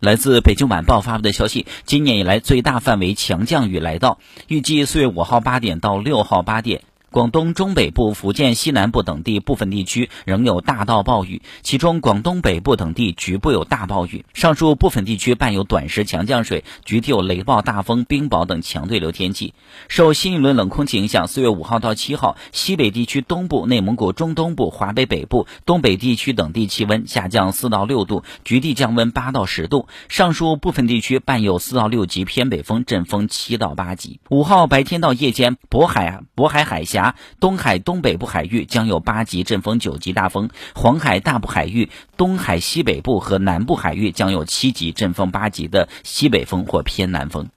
来自北京晚报发布的消息，今年以来最大范围强降雨来到，预计四月五号八点到六号八点。广东中北部、福建西南部等地部分地区仍有大到暴雨，其中广东北部等地局部有大暴雨。上述部分地区伴有短时强降水，局地有雷暴、大风、冰雹等强对流天气。受新一轮冷空气影响，四月五号到七号，西北地区东部、内蒙古中东部、华北北部、东北地区等地气温下降四到六度，局地降温八到十度。上述部分地区伴有四到六级偏北风，阵风七到八级。五号白天到夜间，渤海、渤海海峡。东海东北部海域将有八级阵风、九级大风；黄海大部海域、东海西北部和南部海域将有七级阵风、八级的西北风或偏南风。